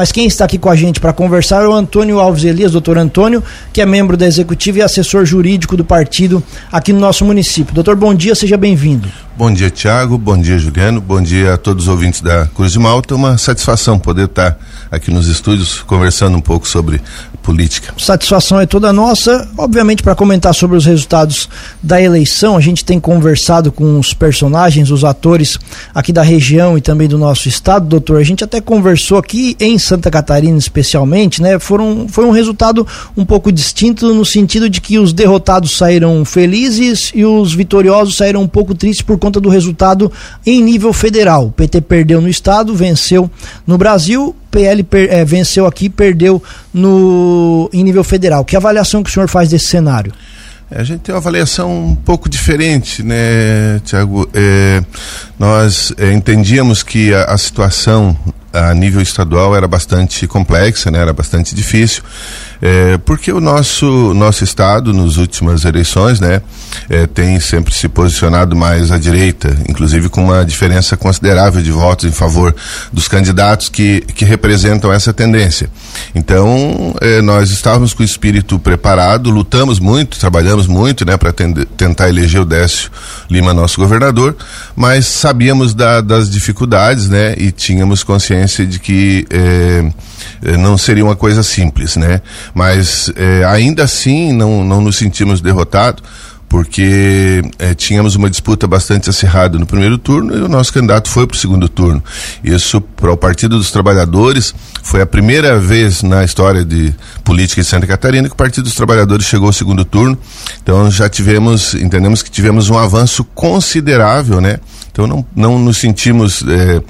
mas quem está aqui com a gente para conversar é o Antônio Alves Elias, doutor Antônio, que é membro da executiva e assessor jurídico do partido aqui no nosso município. Doutor, bom dia, seja bem-vindo. Bom dia, Tiago. Bom dia, Juliano. Bom dia a todos os ouvintes da Cruz de Malta. Uma satisfação poder estar aqui nos estúdios conversando um pouco sobre política. Satisfação é toda nossa. Obviamente, para comentar sobre os resultados da eleição, a gente tem conversado com os personagens, os atores aqui da região e também do nosso estado, doutor. A gente até conversou aqui em Santa Catarina, especialmente, né? Foram, foi um resultado um pouco distinto no sentido de que os derrotados saíram felizes e os vitoriosos saíram um pouco tristes por conta do resultado em nível federal. O PT perdeu no estado, venceu no Brasil PL per, é, venceu aqui perdeu no, em nível federal. Que avaliação que o senhor faz desse cenário? É, a gente tem uma avaliação um pouco diferente, né, Tiago? É, nós é, entendíamos que a, a, situação a nível estadual era bastante complexa, né, era bastante difícil. É, porque o nosso, nosso estado, nas últimas eleições, né, é, tem sempre se posicionado mais à direita, inclusive com uma diferença considerável de votos em favor dos candidatos que, que representam essa tendência. Então, é, nós estávamos com o espírito preparado, lutamos muito, trabalhamos muito, né, para tentar eleger o Décio Lima, nosso governador, mas sabíamos da, das dificuldades, né, e tínhamos consciência de que é, é, não seria uma coisa simples, né? Mas é, ainda assim não, não nos sentimos derrotados, porque é, tínhamos uma disputa bastante acirrada no primeiro turno e o nosso candidato foi para o segundo turno. Isso para o Partido dos Trabalhadores foi a primeira vez na história de política em Santa Catarina que o Partido dos Trabalhadores chegou ao segundo turno. Então já tivemos, entendemos que tivemos um avanço considerável, né? Então não, não nos sentimos é,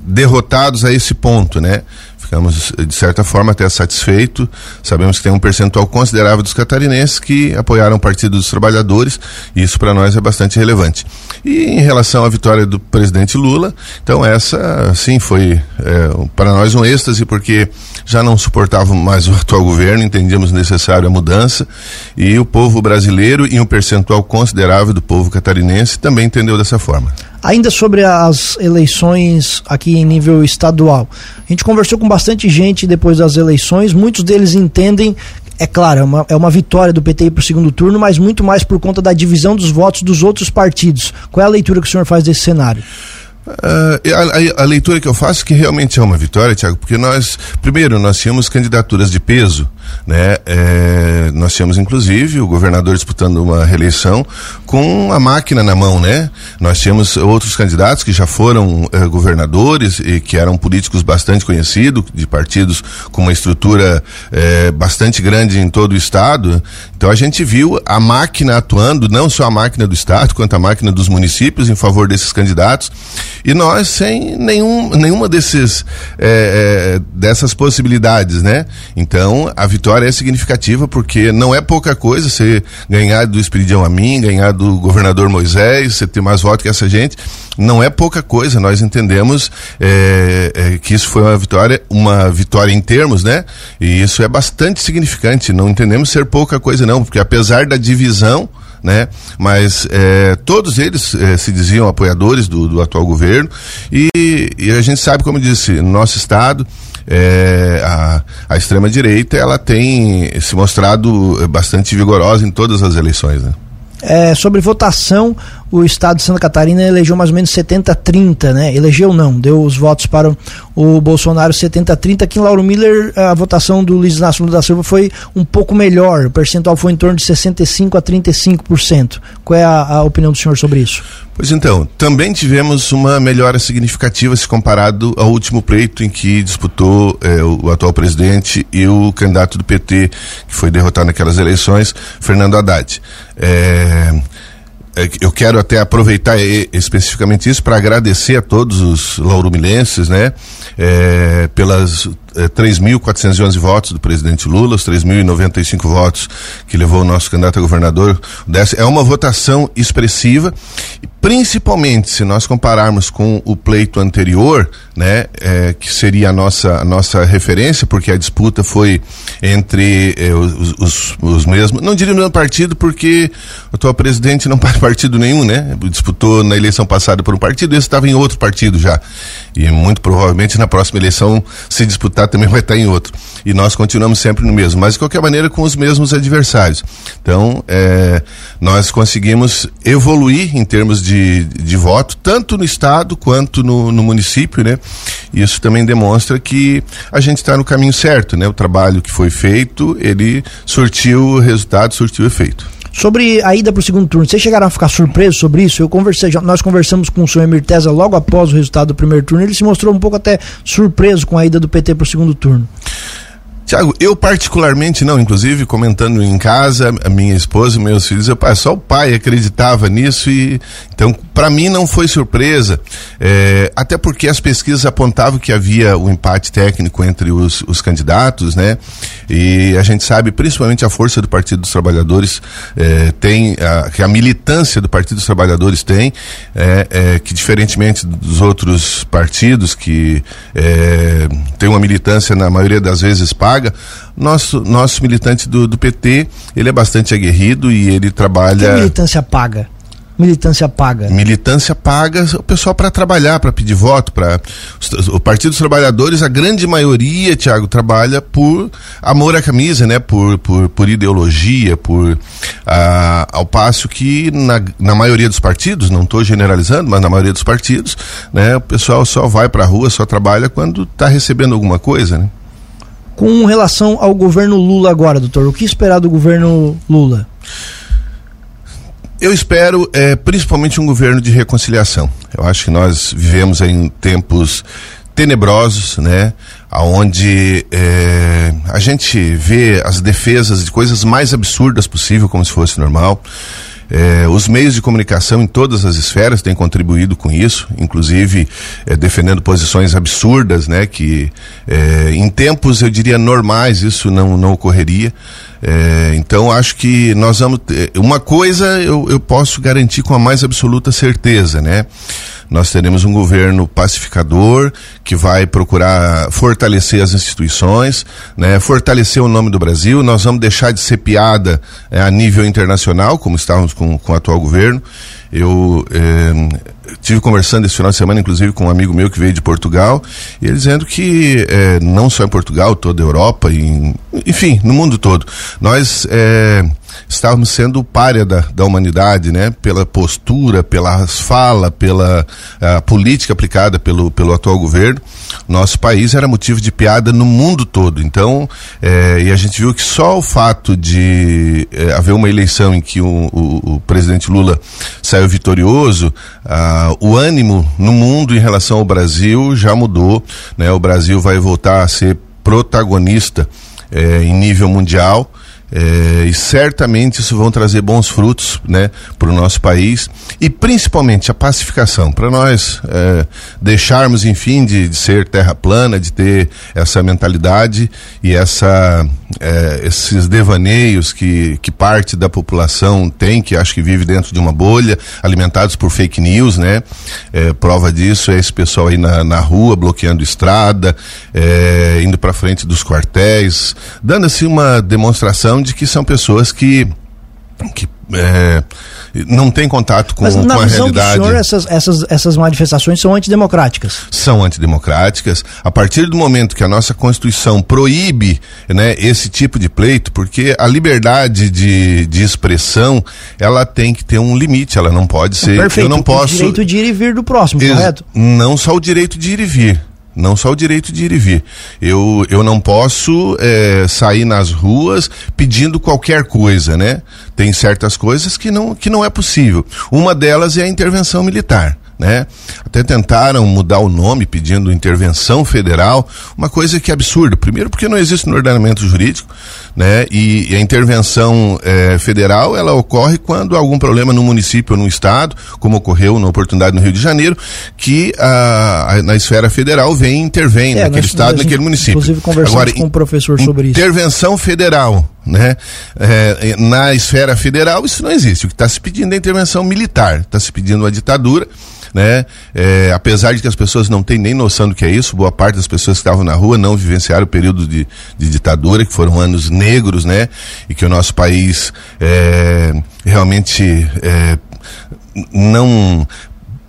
derrotados a esse ponto, né? Ficamos de certa forma até satisfeitos. Sabemos que tem um percentual considerável dos catarinenses que apoiaram o Partido dos Trabalhadores, e isso para nós é bastante relevante. E em relação à vitória do presidente Lula, então essa sim foi é, para nós um êxtase, porque já não suportávamos mais o atual governo, entendíamos necessário a mudança, e o povo brasileiro e um percentual considerável do povo catarinense também entendeu dessa forma. Ainda sobre as eleições aqui em nível estadual, a gente conversou com bastante gente depois das eleições, muitos deles entendem é claro, é uma, é uma vitória do PT para o segundo turno, mas muito mais por conta da divisão dos votos dos outros partidos. Qual é a leitura que o senhor faz desse cenário? Uh, a, a, a, leitura que eu faço é que realmente é uma vitória, Tiago, porque nós, primeiro, nós tínhamos candidaturas de peso, né? É, nós tínhamos, inclusive, o governador disputando uma reeleição com a máquina na mão, né? Nós tínhamos outros candidatos que já foram é, governadores e que eram políticos bastante conhecidos, de partidos com uma estrutura é, bastante grande em todo o estado. Então a gente viu a máquina atuando, não só a máquina do estado, quanto a máquina dos municípios em favor desses candidatos. E nós sem nenhum, nenhuma desses, é, dessas possibilidades, né? Então, a vitória é significativa porque não é pouca coisa você ganhar do Espiridião Amin, ganhar do governador Moisés, você ter mais votos que essa gente. Não é pouca coisa, nós entendemos é, é, que isso foi uma vitória, uma vitória em termos, né? E isso é bastante significante. Não entendemos ser pouca coisa, não, porque apesar da divisão, né? Mas é, todos eles é, se diziam apoiadores do, do atual governo e, e, a gente sabe, como disse, no nosso estado é, a, a extrema direita ela tem se mostrado bastante vigorosa em todas as eleições, né? É, sobre votação, o estado de Santa Catarina elegeu mais ou menos 70-30, né? Elegeu não, deu os votos para o Bolsonaro 70-30. Aqui em Lauro Miller, a votação do Luiz Inácio Lula da Silva foi um pouco melhor. O percentual foi em torno de 65% a 35%. Qual é a, a opinião do senhor sobre isso? Pois então, também tivemos uma melhora significativa se comparado ao último pleito em que disputou eh, o, atual presidente e o candidato do PT, que foi derrotado naquelas eleições, Fernando Haddad. É eu quero até aproveitar especificamente isso para agradecer a todos os laurumilenses, né, é, pelas é, 3.411 votos do presidente Lula, os 3.095 votos que levou o nosso candidato a governador. É uma votação expressiva principalmente se nós compararmos com o pleito anterior, né, é, que seria a nossa, a nossa referência, porque a disputa foi entre é, os, os, os, mesmos, não diria no mesmo partido, porque o atual presidente não faz partido nenhum, né, disputou na eleição passada por um partido, esse estava em outro partido já, e muito provavelmente na próxima eleição, se disputar, também vai estar em outro, e nós continuamos sempre no mesmo, mas de qualquer maneira com os mesmos adversários. Então, é, nós conseguimos evoluir em termos de de, voto, tanto no estado quanto no, no município, né? Isso também demonstra que a gente está no caminho certo, né? O trabalho que foi feito, ele surtiu resultado, surtiu efeito. Sobre a ida para o segundo turno, vocês chegaram a ficar surpresos sobre isso? Eu conversei, nós conversamos com o senhor Emir Tesa logo após o resultado do primeiro turno, ele se mostrou um pouco até surpreso com a ida do PT para o segundo turno. Tiago, eu particularmente não, inclusive comentando em casa, a minha esposa e meus filhos, eu, só o pai acreditava nisso e então para mim não foi surpresa, é, até porque as pesquisas apontavam que havia um empate técnico entre os, os, candidatos, né? E a gente sabe, principalmente a força do Partido dos Trabalhadores é, tem, a, que a militância do Partido dos Trabalhadores tem, é, é que diferentemente dos outros partidos que é, tem uma militância na maioria das vezes paga Nosso, nosso militante do, do PT, ele é bastante aguerrido e ele trabalha. Que militância paga? militância paga? Militância paga o pessoal para trabalhar, para pedir voto, para o Partido dos Trabalhadores, a grande maioria, Tiago, trabalha por amor à camisa, né? Por, por, por ideologia, por ah, ao passo que na, na maioria dos partidos, não estou generalizando, mas na maioria dos partidos, né? O pessoal só vai para a rua, só trabalha quando está recebendo alguma coisa, né? Com relação ao governo Lula agora, doutor, o que esperar do governo Lula? Eu espero é, principalmente um governo de reconciliação. Eu acho que nós vivemos em tempos tenebrosos, né? Onde é, a gente vê as defesas de coisas mais absurdas possível, como se fosse normal. É, os meios de comunicação em todas as esferas têm contribuído com isso, inclusive é, defendendo posições absurdas, né? Que é, em tempos, eu diria, normais, isso não, não ocorreria. É, então acho que nós vamos. Uma coisa eu, eu posso garantir com a mais absoluta certeza, né? nós teremos um governo pacificador que vai procurar fortalecer as instituições, né, fortalecer o nome do Brasil. Nós vamos deixar de ser piada é, a nível internacional, como estávamos com, com o atual governo. Eu é, tive conversando esse final de semana, inclusive, com um amigo meu que veio de Portugal, e ele dizendo que é, não só em Portugal, toda a Europa, e, enfim, no mundo todo, nós é, estávamos sendo párea da, da humanidade, né? Pela postura, pela fala, pela política aplicada pelo, pelo atual governo. Nosso país era motivo de piada no mundo todo. Então, é, e a gente viu que só o fato de é, haver uma eleição em que o, o, o presidente Lula saiu vitorioso, o ânimo no mundo em relação ao Brasil já mudou. Né? O Brasil vai voltar a ser protagonista é, em nível mundial. É, e certamente isso vão trazer bons frutos né, para o nosso país e principalmente a pacificação, para nós é, deixarmos, enfim, de, de, ser terra plana, de ter essa mentalidade e essa, é, esses devaneios que, que parte da população tem, que acho que vive dentro de uma bolha, alimentados por fake news, né? É, prova disso é esse pessoal aí na, na rua, bloqueando estrada, é, indo para frente dos quartéis, dando assim uma demonstração de que são pessoas que, que é, não tem contato com, Mas, na com a visão realidade. Do senhor, essas, essas, essas manifestações são antidemocráticas. São antidemocráticas. A partir do momento que a nossa Constituição proíbe né, esse tipo de pleito, porque a liberdade de, de expressão ela tem que ter um limite, ela não pode ser. Perfeito. Eu não posso. O direito de ir e vir do próximo, Ex correto? Não só o direito de ir e vir não só o direito de ir e vir. Eu, eu não posso é, sair nas ruas pedindo qualquer coisa, né? Tem certas coisas que não, que não é possível. Uma delas é a intervenção militar né? Até tentaram mudar o nome pedindo intervenção federal, uma coisa que é absurda. Primeiro porque não existe no ordenamento jurídico, né? E, e a intervenção é, federal ela ocorre quando há algum problema no município ou no estado, como ocorreu na oportunidade no Rio de Janeiro, que a, a na esfera federal vem e intervém é, naquele nós, estado, nós, naquele município. Inclusive conversamos Agora, com o um professor sobre intervenção isso. Intervenção federal né? É, na esfera federal isso não existe. O que está se pedindo é intervenção militar, está se pedindo uma ditadura né? É, apesar de que as pessoas não têm nem noção do que é isso, boa parte das pessoas que estavam na rua não vivenciaram o período de, de ditadura, que foram anos negros, né? E que o nosso país é, realmente é,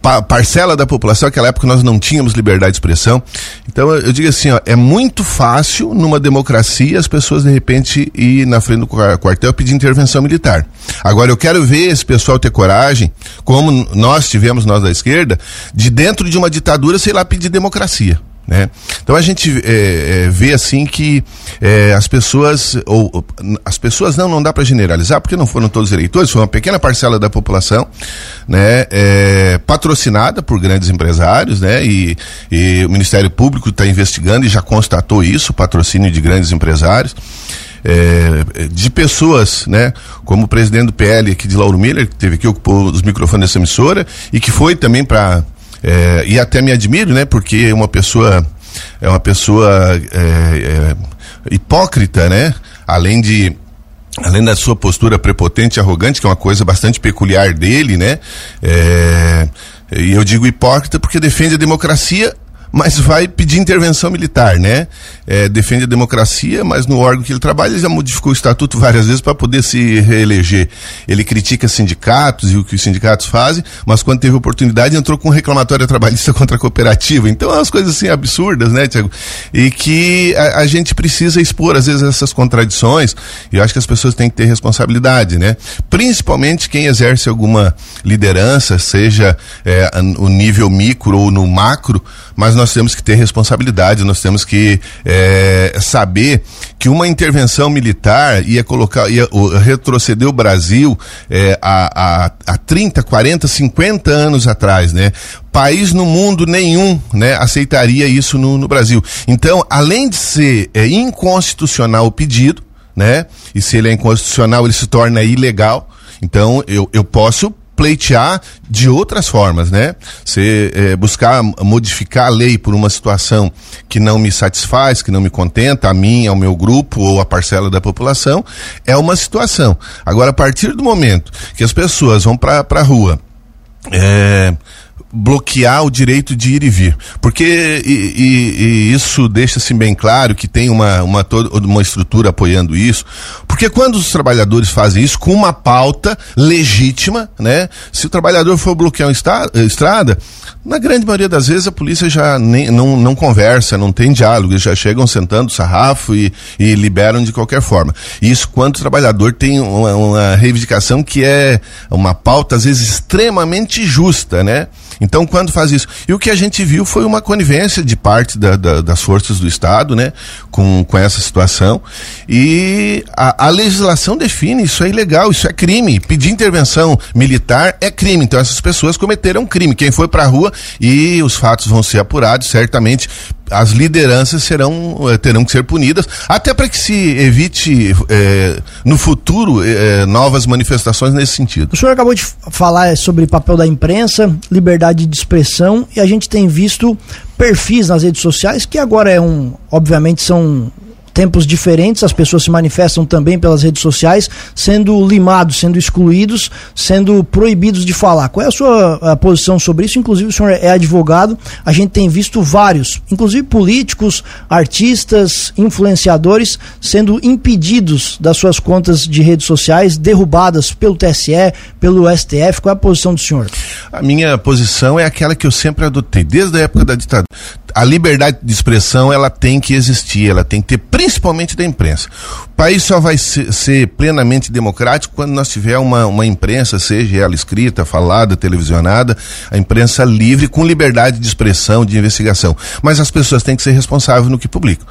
parcela da população, naquela época nós não tínhamos liberdade de expressão. Então eu digo assim, ó, é muito fácil numa democracia as pessoas de repente ir na frente do quartel pedir intervenção militar. Agora eu quero ver esse pessoal ter coragem, como nós tivemos nós da esquerda, de dentro de uma ditadura, sei lá, pedir democracia. Né? Então a gente é, é, vê assim que é, as pessoas, ou as pessoas não, não dá para generalizar, porque não foram todos eleitores, foi uma pequena parcela da população, né, patrocinada por grandes empresários, né, e, e o Ministério Público está investigando e já constatou isso, patrocínio de grandes empresários. É, de pessoas, né, como o presidente do PL aqui de Lauro Miller, que teve aqui, ocupou os microfones dessa emissora, e que foi também para é, e até me admiro, né? Porque uma pessoa é uma pessoa é, é, hipócrita, né? Além de além da sua postura prepotente e arrogante, que é uma coisa bastante peculiar dele, né? É, e eu digo hipócrita porque defende a democracia mas vai pedir intervenção militar, né? É, defende a democracia, mas no órgão que ele trabalha, ele já modificou o estatuto várias vezes para poder se reeleger. Ele critica sindicatos e o que os sindicatos fazem, mas quando teve oportunidade entrou com reclamatória trabalhista contra a cooperativa. Então, é umas coisas assim absurdas, né, Tiago? E que a, a, gente precisa expor, às vezes, essas contradições, e eu acho que as pessoas têm que ter responsabilidade, né? Principalmente quem exerce alguma liderança, seja é, o nível micro ou no macro, mas nós temos que ter responsabilidade, nós temos que é, saber que uma intervenção militar ia colocar, ia retroceder o Brasil é, a, a, a 30, 40, 50 anos atrás, né? País no mundo nenhum, né, aceitaria isso no, no Brasil. Então, além de ser é, inconstitucional o pedido, né? E se ele é inconstitucional, ele se torna ilegal. Então, eu, eu posso pleitear de outras formas, né? Você é, buscar modificar a lei por uma situação que não me satisfaz, que não me contenta, a mim, ao meu grupo ou a parcela da população, é uma situação. Agora, a partir do momento que as pessoas vão para a rua, é, bloquear o direito de ir e vir. Porque e, e, e isso deixa-se bem claro que tem uma, uma, uma estrutura apoiando isso. Porque quando os trabalhadores fazem isso com uma pauta legítima, né? Se o trabalhador for bloquear uma estrada, na grande maioria das vezes a polícia já nem, não, não conversa, não tem diálogo, eles já chegam sentando sarrafo e, e liberam de qualquer forma. Isso quando o trabalhador tem uma, uma reivindicação que é uma pauta, às vezes, extremamente justa, né? Então, quando faz isso? E o que a gente viu foi uma conivência de parte da, da, das forças do Estado, né, com, com essa situação. E a, a legislação define isso é ilegal, isso é crime. Pedir intervenção militar é crime. Então, essas pessoas cometeram crime. Quem foi para a rua e os fatos vão ser apurados, certamente as lideranças serão eh, terão que ser punidas até para que se evite eh, no futuro eh, novas manifestações nesse sentido. O senhor acabou de falar sobre papel da imprensa, liberdade de expressão e a gente tem visto perfis nas redes sociais que agora é um, obviamente são tempos diferentes, as pessoas se manifestam também pelas redes sociais, sendo limados, sendo excluídos, sendo proibidos de falar. Qual é a sua a posição sobre isso? Inclusive, o senhor é advogado, a gente tem visto vários, inclusive políticos, artistas, influenciadores, sendo impedidos das suas contas de redes sociais, derrubadas pelo TSE, pelo STF. Qual é a posição do senhor? A minha posição é aquela que eu sempre adotei, desde a época da ditadura a liberdade de expressão ela tem que existir, ela tem que ter principalmente da imprensa. O país só vai ser, ser plenamente democrático quando nós tiver uma, uma imprensa, seja ela escrita, falada, televisionada, a imprensa livre com liberdade de expressão, de investigação. Mas as pessoas têm que ser responsáveis no que publicam.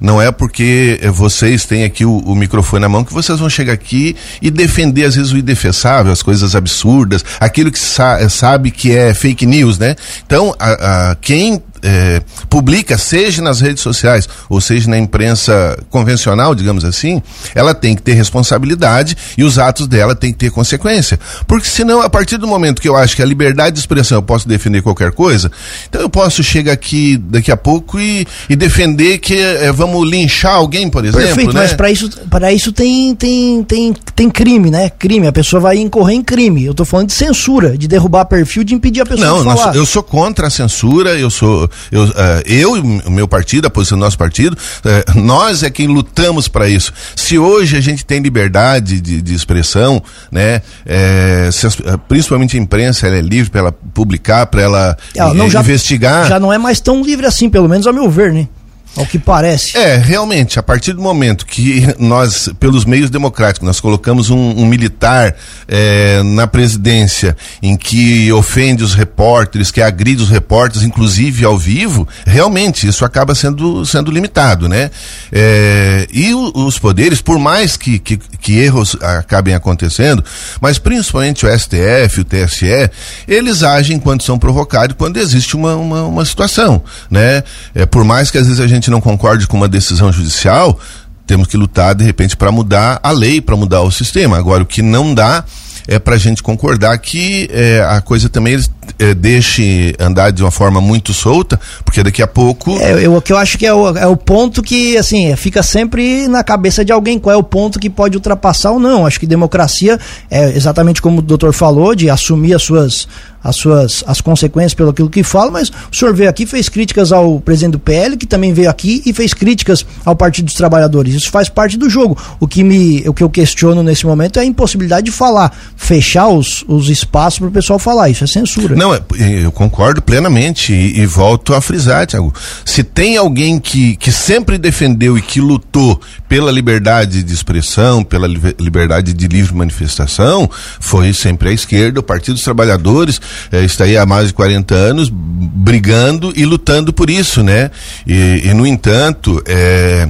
Não é porque vocês têm aqui o, o microfone na mão que vocês vão chegar aqui e defender às vezes o indefensável, as coisas absurdas, aquilo que sa sabe que é fake news, né? Então, a, a, quem é, publica, seja nas redes sociais ou seja na imprensa convencional, digamos assim, ela tem que ter responsabilidade e os atos dela têm que ter consequência. Porque senão, a partir do momento que eu acho que a liberdade de expressão eu posso defender qualquer coisa, então eu posso chegar aqui daqui a pouco e, e defender que é, vamos linchar alguém, por exemplo. Perfeito, né? mas para isso, para isso tem, tem, tem, tem crime, né? Crime. A pessoa vai incorrer em crime. Eu estou falando de censura, de derrubar perfil, de impedir a pessoa não, de falar. Não, eu sou contra a censura, eu sou. Eu, uh, eu e o meu partido, a posição do nosso partido, uh, nós é quem lutamos para isso. Se hoje a gente tem liberdade de, de expressão, né? É, as, principalmente a imprensa, ela é livre para ela publicar, para ela, ela não, já, investigar. Já não é mais tão livre assim, pelo menos ao meu ver, né? Ao que parece. É, realmente, a partir do momento que nós, pelos meios democráticos, nós colocamos um, um militar é, na presidência em que ofende os repórteres, que agride os repórteres, inclusive ao vivo, realmente isso acaba sendo, sendo limitado, né? É, e o, os poderes, por mais que, que, que, erros acabem acontecendo, mas principalmente o STF, o TSE, eles agem quando são provocados, quando existe uma, uma, uma situação, né? É, por mais que às vezes a gente gente não concorde com uma decisão judicial, temos que lutar de repente para mudar a lei, para mudar o sistema. Agora, o que não dá é para a gente concordar que é, a coisa também é, deixe andar de uma forma muito solta, porque daqui a pouco. É, eu, o que eu acho que é o, é o ponto que, assim, fica sempre na cabeça de alguém qual é o ponto que pode ultrapassar ou não. Acho que democracia é exatamente como o doutor falou, de assumir as suas, as suas as consequências pelo aquilo que fala, mas o senhor veio aqui fez críticas ao presidente do PL, que também veio aqui e fez críticas ao Partido dos Trabalhadores. Isso faz parte do jogo. O que me o que eu questiono nesse momento é a impossibilidade de falar, fechar os, os espaços para o pessoal falar. Isso é censura. Não, é, eu concordo plenamente e, e volto a frisar, Tiago. Se tem alguém que, que sempre defendeu e que lutou pela liberdade de expressão, pela liberdade de livre manifestação, foi sempre a esquerda, o Partido dos Trabalhadores é, está aí há mais de 40 anos brigando e lutando por isso, né? E, e no entanto, é,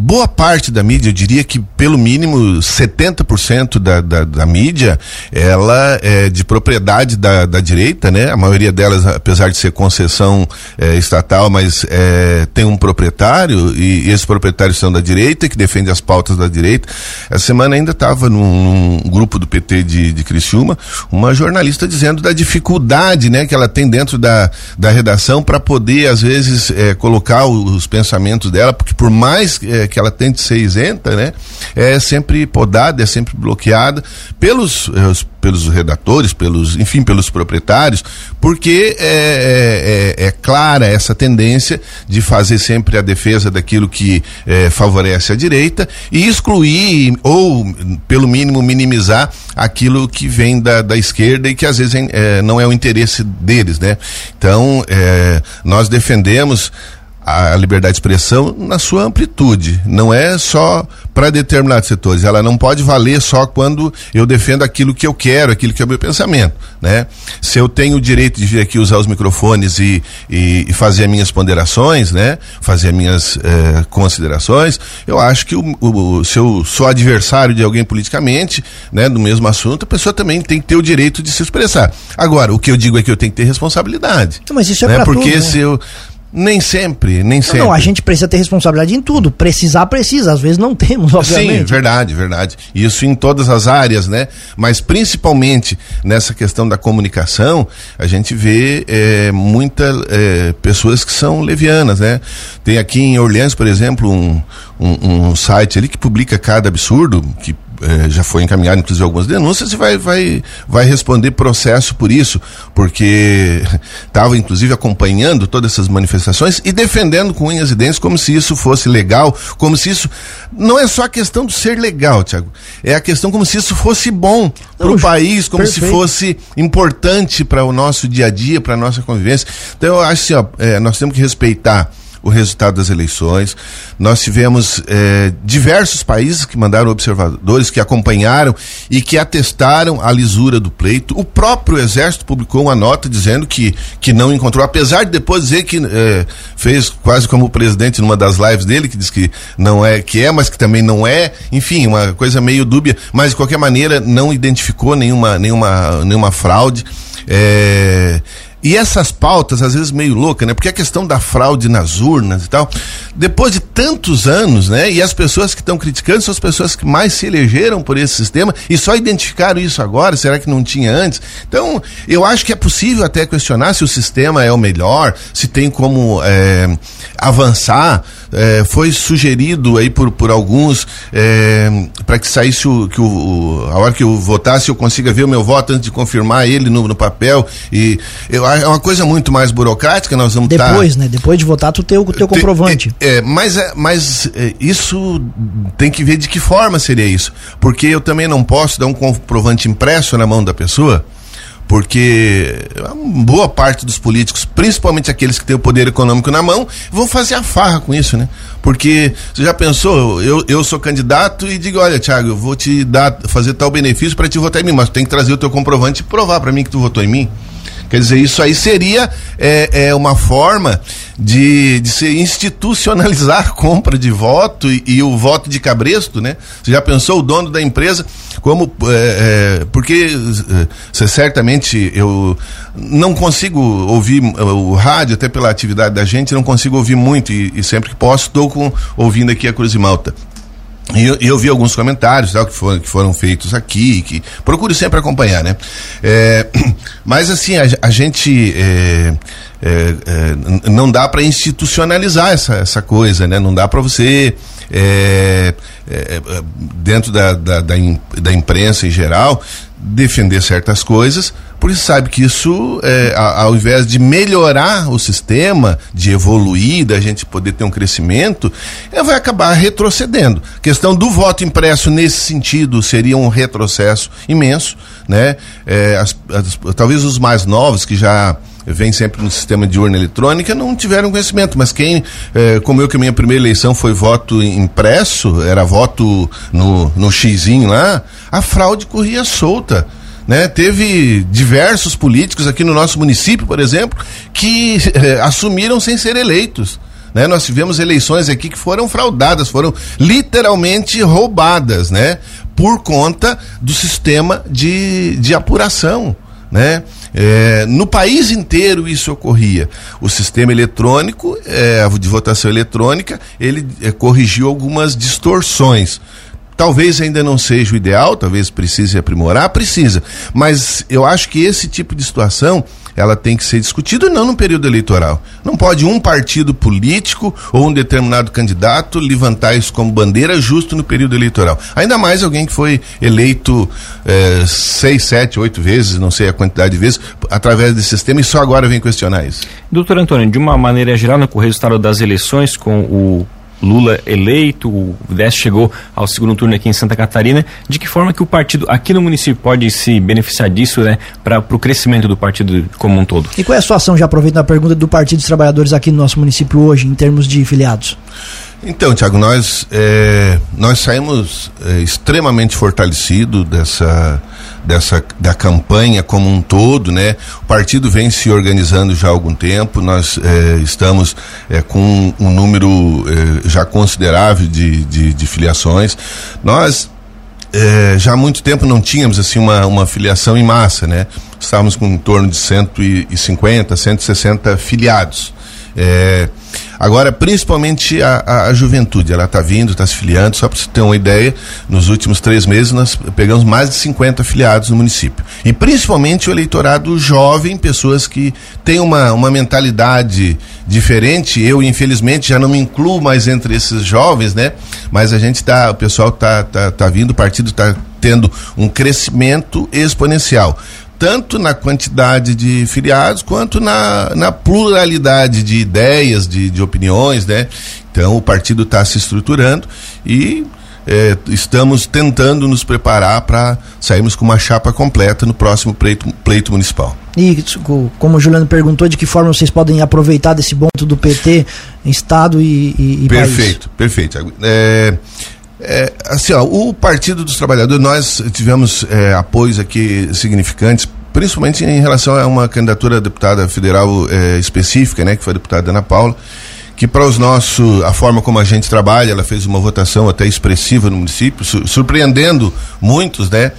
boa parte da mídia, eu diria que pelo mínimo 70% da, da, da mídia, ela é de propriedade da, da direita, né? A maioria delas, apesar de ser concessão é, estatal, mas é, tem um proprietário e, e esses proprietários são da direita, que defende as pautas da direita. Essa semana ainda estava num, num, grupo do PT de, de Criciúma, uma jornalista dizendo da dificuldade, né, que ela tem dentro da, da redação para poder, às vezes, é, colocar os pensamentos dela, porque por mais é, que ela tente ser isenta, né? É sempre podada, é sempre bloqueada pelos, eh, pelos redatores, pelos, enfim, pelos proprietários, porque é, é, é, é, clara essa tendência de fazer sempre a defesa daquilo que é, favorece a direita e excluir ou, pelo mínimo, minimizar aquilo que vem da, da esquerda e que às vezes é, não é o interesse deles, né? Então, é, nós defendemos a liberdade de expressão na sua amplitude, não é só para determinados setores, ela não pode valer só quando eu defendo aquilo que eu quero, aquilo que é o meu pensamento, né? Se eu tenho o direito de vir aqui usar os microfones e, e, e fazer as minhas ponderações, né? Fazer as minhas eh, considerações, eu acho que o, o, se eu sou adversário de alguém politicamente, né? Do mesmo assunto, a pessoa também tem que ter o direito de se expressar. Agora, o que eu digo é que eu tenho que ter responsabilidade. Mas isso é né? Porque tudo, se né? eu nem sempre, nem sempre. Não, a gente precisa ter responsabilidade em tudo. Precisar, precisa. Às vezes não temos, obviamente. Sim, verdade, verdade. Isso em todas as áreas, né? Mas principalmente nessa questão da comunicação, a gente vê é, muitas é, pessoas que são levianas, né? Tem aqui em Orleans, por exemplo, um, um, um site ali que publica cada absurdo, que é, já foi encaminhado, inclusive, algumas denúncias e vai, vai, vai responder processo por isso, porque estava, inclusive, acompanhando todas essas manifestações e defendendo com unhas e dentes como se isso fosse legal, como se isso. Não é só a questão de ser legal, Tiago, é a questão como se isso fosse bom para o país, como perfeito. se fosse importante para o nosso dia a dia, para a nossa convivência. Então, eu acho assim, ó, é, nós temos que respeitar o resultado das eleições. Nós tivemos eh, diversos países que mandaram observadores, que acompanharam e que atestaram a lisura do pleito. O próprio Exército publicou uma nota dizendo que, que não encontrou, apesar de depois dizer que eh, fez quase como o presidente numa das lives dele, que diz que não é, que é, mas que também não é. Enfim, uma coisa meio dúbia, mas de qualquer maneira não identificou nenhuma, nenhuma, nenhuma fraude. É, e essas pautas, às vezes meio louca, né? Porque a questão da fraude nas urnas e tal, depois de tantos anos, né? E as pessoas que estão criticando são as pessoas que mais se elegeram por esse sistema e só identificaram isso agora, será que não tinha antes? Então, eu acho que é possível até questionar se o sistema é o melhor, se tem como é, avançar. É, foi sugerido aí por, por alguns é, para que saísse o, que o, a hora que eu votasse eu consiga ver o meu voto antes de confirmar ele no, no papel. E eu, é uma coisa muito mais burocrática nós vamos tá depois tá, né? Depois de votar tu tem o teu comprovante. é, é, mas é, mas é, isso tem que ver de que forma seria isso. Porque eu também não posso dar um comprovante impresso na mão da pessoa porque boa parte dos políticos, principalmente aqueles que têm o poder econômico na mão, vão fazer a farra com isso, né? Porque você já pensou, eu, eu sou candidato e digo, olha, Thiago, eu vou te dar, fazer tal benefício para te votar em mim, mas tem que trazer o teu comprovante e provar para mim que tu votou em mim. Quer dizer, isso aí seria é, é uma forma de, de se institucionalizar a compra de voto e, e, o voto de cabresto, né? Você já pensou o dono da empresa como é, é, porque é, certamente eu não consigo ouvir o rádio até pela atividade da gente não consigo ouvir muito e, e sempre que posso estou ouvindo aqui a Cruz de Malta e eu, eu, vi alguns comentários tal, que, foram, que foram feitos aqui, que procure sempre acompanhar, né? É, mas assim, a, a gente é, é, é não dá para institucionalizar essa, essa coisa, né? Não dá para você é, é, dentro da, da, da, da imprensa em geral defender certas coisas, porque sabe que isso, é, ao invés de melhorar o sistema, de evoluir, da gente poder ter um crescimento, é, vai acabar retrocedendo. A questão do voto impresso nesse sentido seria um retrocesso imenso, né? É, as, as, talvez os mais novos que já vem sempre no sistema de urna eletrônica, não tiveram conhecimento. Mas quem, eh, como eu, que a minha primeira eleição foi voto impresso, era voto no, no xizinho lá, a fraude corria solta. Né? Teve diversos políticos aqui no nosso município, por exemplo, que eh, assumiram sem ser eleitos. Né? Nós tivemos eleições aqui que foram fraudadas, foram literalmente roubadas, né? Por conta do sistema de, de apuração, né? É, no país inteiro isso ocorria. O sistema eletrônico, é, de votação eletrônica, ele é, corrigiu algumas distorções. Talvez ainda não seja o ideal, talvez precise aprimorar, precisa. Mas eu acho que esse tipo de situação ela tem que ser discutida não no período eleitoral. Não pode um partido político ou um determinado candidato levantar isso como bandeira justo no período eleitoral. Ainda mais alguém que foi eleito é, seis, sete, oito vezes, não sei a quantidade de vezes, através desse sistema e só agora vem questionar isso. Doutor Antônio, de uma maneira geral, no resultado das eleições, com o Lula eleito, o Décio chegou ao segundo turno aqui em Santa Catarina. De que forma que o partido aqui no município pode se beneficiar disso, né, para o crescimento do partido como um todo? E qual é a situação, já aproveitando a pergunta, do Partido dos Trabalhadores aqui no nosso município hoje, em termos de filiados? Então, Tiago, nós, é, nós saímos é, extremamente fortalecidos dessa, dessa da campanha como um todo, né? O partido vem se organizando já há algum tempo. Nós é, estamos é, com um número é, já considerável de, de, de filiações. Nós já há muito tempo não tínhamos assim uma, uma filiação em massa, né? Estávamos com em torno de 150, 160 filiados. É, Agora, principalmente a, a, a juventude, ela está vindo, está se filiando, só para você ter uma ideia, nos últimos três meses nós pegamos mais de 50 filiados no município. E principalmente o eleitorado jovem, pessoas que têm uma, uma mentalidade diferente. Eu, infelizmente, já não me incluo mais entre esses jovens, né? Mas a gente tá, o pessoal tá, tá, tá vindo, o partido está tendo um crescimento exponencial tanto na quantidade de filiados quanto na, na pluralidade de ideias, de, de opiniões, né? Então o partido está se estruturando e é, estamos tentando nos preparar para sairmos com uma chapa completa no próximo pleito, pleito municipal. E como o Juliano perguntou, de que forma vocês podem aproveitar desse ponto do PT, Estado e, e, e perfeito, país? Perfeito, perfeito. É, é, assim, ó, o Partido dos Trabalhadores, nós tivemos é, apoios aqui significantes, principalmente em relação a uma candidatura a deputada federal é, específica, né, que foi a deputada Ana Paula, que para os nossos, a forma como a gente trabalha, ela fez uma votação até expressiva no município, su surpreendendo muitos, né?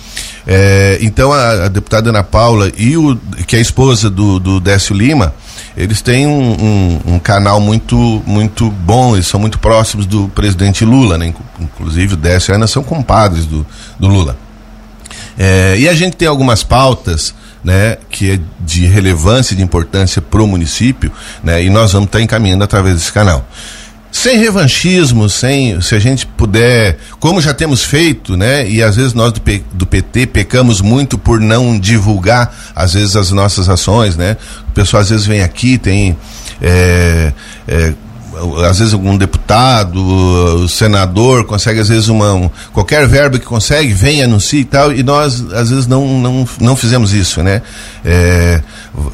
É, então a, a, deputada Ana Paula e o que é a esposa do, do Décio Lima, eles têm um, um, um, canal muito muito bom, eles são muito próximos do presidente Lula, né? Inclusive o Décio e a Ana são compadres do, do Lula. É, e a gente tem algumas pautas né, que é de relevância e de importância para o município, né, e nós vamos estar tá encaminhando através desse canal. Sem revanchismo, sem, se a gente puder, como já temos feito, né, e às vezes nós do, P, do PT pecamos muito por não divulgar, às vezes, as nossas ações, né, o pessoal às vezes vem aqui, tem. É, é, às vezes algum deputado, o senador consegue às vezes uma um, qualquer verba que consegue vem anuncia e tal e nós às vezes não não, não fizemos isso, né? É,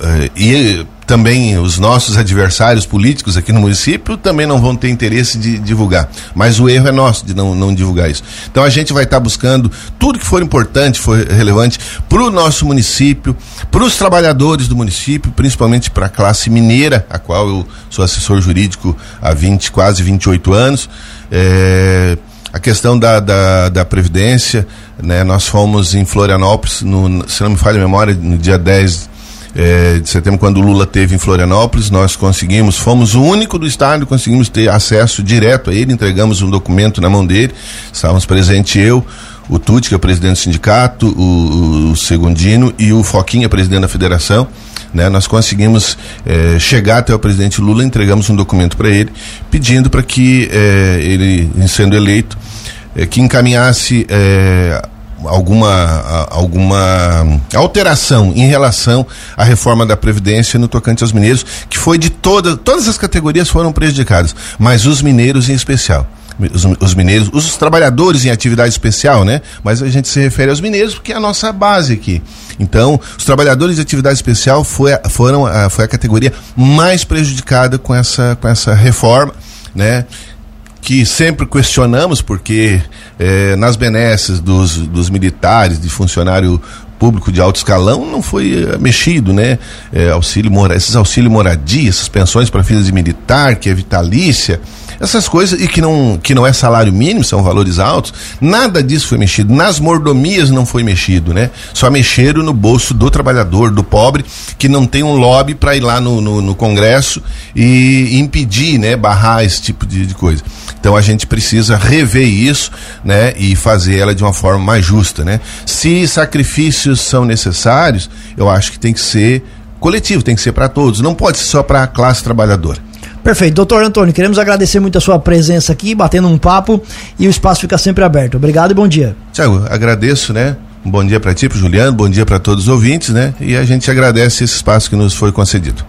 é e também os nossos adversários políticos aqui no município também não vão ter interesse de divulgar. Mas o erro é nosso de não, não divulgar isso. Então a gente vai estar tá buscando tudo que for importante, for relevante para o nosso município, para os trabalhadores do município, principalmente para a classe mineira, a qual eu sou assessor jurídico há 20, quase 28 anos. É, a questão da, da, da, Previdência, né? Nós fomos em Florianópolis, no, se não me falha a memória, no dia 10 é, de setembro, quando o Lula teve em Florianópolis, nós conseguimos, fomos o único do estado, conseguimos ter acesso direto a ele, entregamos um documento na mão dele, estávamos presentes eu, o Tuti, que é o presidente do sindicato, o, o Segundino e o Foquinha, presidente da federação. Né, nós conseguimos é, chegar até o presidente Lula, entregamos um documento para ele, pedindo para que é, ele, sendo eleito, é, que encaminhasse alguma, alguma alteração em relação à reforma da Previdência no tocante aos mineiros, que foi de toda, todas as categorias foram prejudicadas, mas os mineiros em especial. Os, os, mineiros, os trabalhadores em atividade especial, né? Mas a gente se refere aos mineiros porque é a nossa base aqui. Então, os trabalhadores de atividade especial foi, foram foi a categoria mais prejudicada com essa, com essa reforma, né? Que sempre questionamos, porque é, nas benesses dos, dos militares, de funcionário público de alto escalão não foi é, mexido, né? É, auxílio mora, esses auxílio moradia, essas pensões para filhos de militar, que é vitalícia, essas coisas e que não que não é salário mínimo, são valores altos, nada disso foi mexido. Nas mordomias não foi mexido, né? Só mexeram no bolso do trabalhador, do pobre, que não tem um lobby para ir lá no, no, no, Congresso e impedir, né? Barrar esse tipo de, de coisa. Então a gente precisa rever isso, né, e fazer ela de uma forma mais justa, né? Se sacrifícios são necessários, eu acho que tem que ser coletivo, tem que ser para todos, não pode ser só para a classe trabalhadora. Perfeito. Doutor Antônio, queremos agradecer muito a sua presença aqui, batendo um papo e o espaço fica sempre aberto. Obrigado e bom dia. Tiago, agradeço, né? Bom dia para ti, para Juliano, bom dia para todos os ouvintes, né? E a gente agradece esse espaço que nos foi concedido.